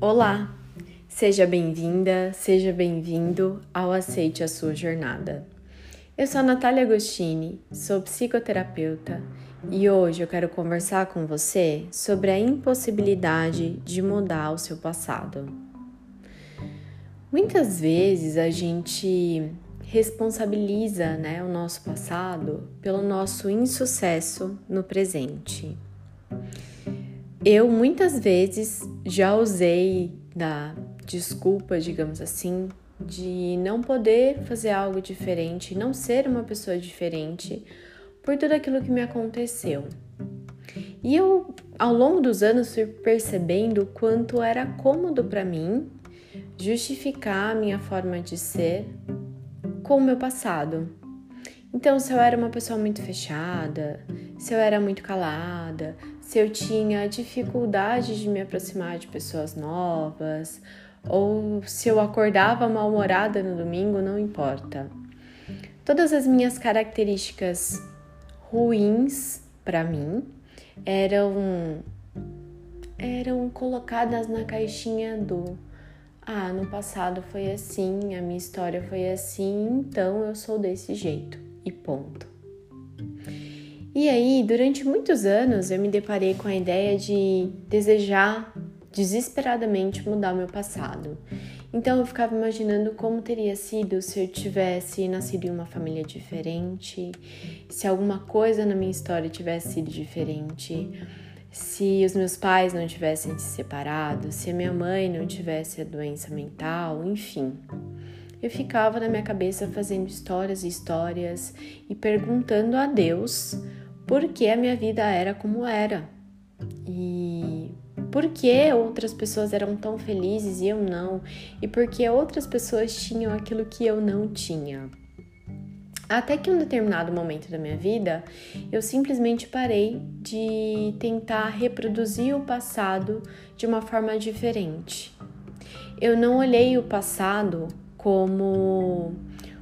Olá! Seja bem-vinda, seja bem-vindo ao Aceite a Sua Jornada. Eu sou a Natália Agostini, sou psicoterapeuta e hoje eu quero conversar com você sobre a impossibilidade de mudar o seu passado. Muitas vezes a gente responsabiliza né, o nosso passado pelo nosso insucesso no presente. Eu muitas vezes já usei da desculpa, digamos assim, de não poder fazer algo diferente, não ser uma pessoa diferente por tudo aquilo que me aconteceu. E eu, ao longo dos anos, fui percebendo o quanto era cômodo para mim justificar a minha forma de ser com o meu passado. Então, se eu era uma pessoa muito fechada, se eu era muito calada, se eu tinha dificuldade de me aproximar de pessoas novas, ou se eu acordava mal-humorada no domingo, não importa. Todas as minhas características ruins para mim eram eram colocadas na caixinha do ah, no passado foi assim, a minha história foi assim, então eu sou desse jeito e ponto. E aí, durante muitos anos, eu me deparei com a ideia de desejar desesperadamente mudar o meu passado. Então eu ficava imaginando como teria sido se eu tivesse nascido em uma família diferente, se alguma coisa na minha história tivesse sido diferente se os meus pais não tivessem se separado, se a minha mãe não tivesse a doença mental, enfim. Eu ficava na minha cabeça fazendo histórias e histórias e perguntando a Deus por que a minha vida era como era. E por que outras pessoas eram tão felizes e eu não? E por que outras pessoas tinham aquilo que eu não tinha? Até que um determinado momento da minha vida, eu simplesmente parei de tentar reproduzir o passado de uma forma diferente. Eu não olhei o passado como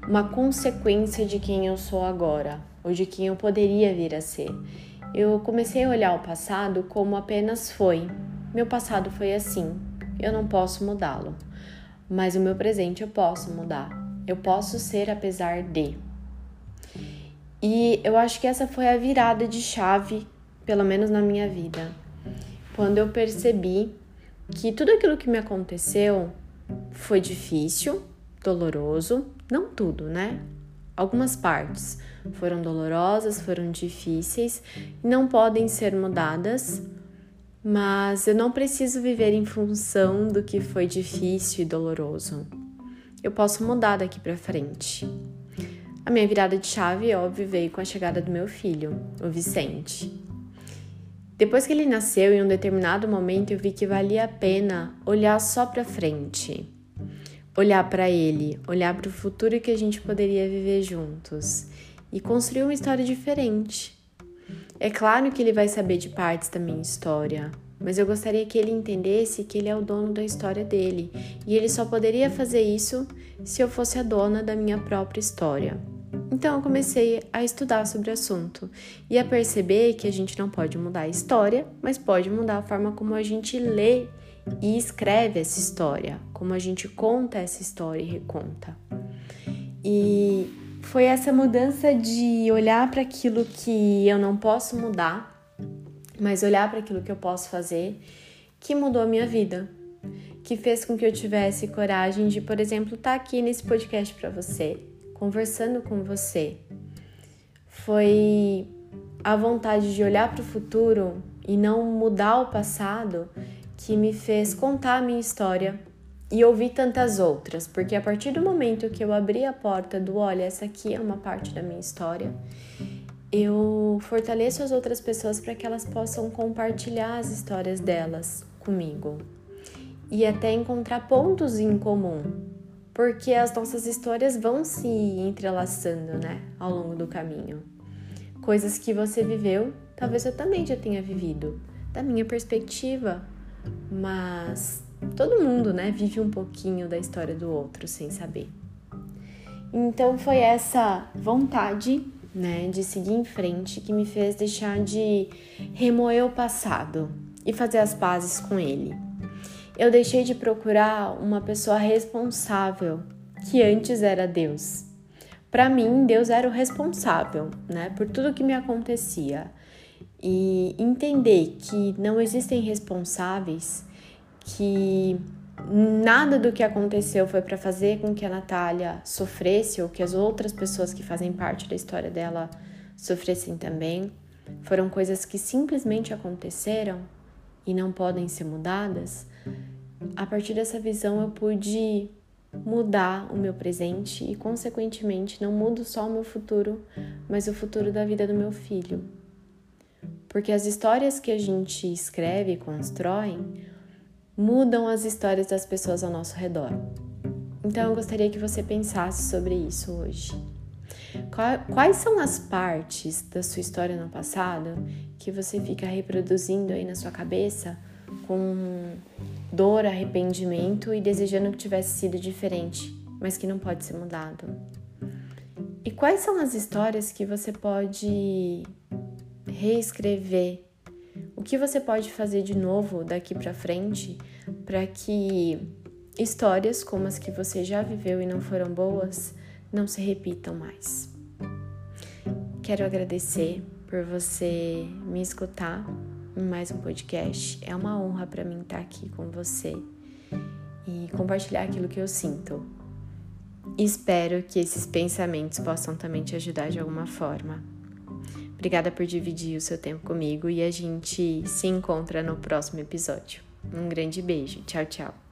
uma consequência de quem eu sou agora ou de quem eu poderia vir a ser. Eu comecei a olhar o passado como apenas foi. Meu passado foi assim, eu não posso mudá-lo, mas o meu presente eu posso mudar. Eu posso ser apesar de. E eu acho que essa foi a virada de chave, pelo menos na minha vida, quando eu percebi que tudo aquilo que me aconteceu foi difícil, doloroso, não tudo, né? Algumas partes foram dolorosas, foram difíceis, não podem ser mudadas, mas eu não preciso viver em função do que foi difícil e doloroso. Eu posso mudar daqui para frente. A minha virada de chave, óbvio, veio com a chegada do meu filho, o Vicente. Depois que ele nasceu, em um determinado momento, eu vi que valia a pena olhar só para frente. Olhar para ele, olhar para o futuro que a gente poderia viver juntos e construir uma história diferente. É claro que ele vai saber de partes da minha história, mas eu gostaria que ele entendesse que ele é o dono da história dele e ele só poderia fazer isso se eu fosse a dona da minha própria história. Então eu comecei a estudar sobre o assunto e a perceber que a gente não pode mudar a história, mas pode mudar a forma como a gente lê e escreve essa história, como a gente conta essa história e reconta. E foi essa mudança de olhar para aquilo que eu não posso mudar, mas olhar para aquilo que eu posso fazer, que mudou a minha vida, que fez com que eu tivesse coragem de, por exemplo, estar tá aqui nesse podcast para você, conversando com você. Foi a vontade de olhar para o futuro e não mudar o passado que me fez contar a minha história e ouvir tantas outras, porque a partir do momento que eu abri a porta do olha, essa aqui é uma parte da minha história, eu fortaleço as outras pessoas para que elas possam compartilhar as histórias delas comigo e até encontrar pontos em comum porque as nossas histórias vão se entrelaçando, né, ao longo do caminho. Coisas que você viveu, talvez eu também já tenha vivido, da minha perspectiva, mas todo mundo, né, vive um pouquinho da história do outro sem saber. Então foi essa vontade, né, de seguir em frente que me fez deixar de remoer o passado e fazer as pazes com ele. eu deixei de procurar uma pessoa responsável, que antes era Deus. Para mim, Deus era o responsável, né, por tudo que me acontecia. E entender que não existem responsáveis, que nada do que aconteceu foi para fazer com que a Natália sofresse ou que as outras pessoas que fazem parte da história dela sofressem também. Foram coisas que simplesmente aconteceram e não podem ser mudadas. A partir dessa visão eu pude mudar o meu presente e, consequentemente, não mudo só o meu futuro, mas o futuro da vida do meu filho. Porque as histórias que a gente escreve e constrói mudam as histórias das pessoas ao nosso redor. Então eu gostaria que você pensasse sobre isso hoje. Quais são as partes da sua história no passado que você fica reproduzindo aí na sua cabeça com dor, arrependimento e desejando que tivesse sido diferente, mas que não pode ser mudado? E quais são as histórias que você pode reescrever o que você pode fazer de novo daqui para frente para que histórias como as que você já viveu e não foram boas não se repitam mais. Quero agradecer por você me escutar em mais um podcast. É uma honra para mim estar aqui com você e compartilhar aquilo que eu sinto. Espero que esses pensamentos possam também te ajudar de alguma forma. Obrigada por dividir o seu tempo comigo e a gente se encontra no próximo episódio. Um grande beijo. Tchau, tchau.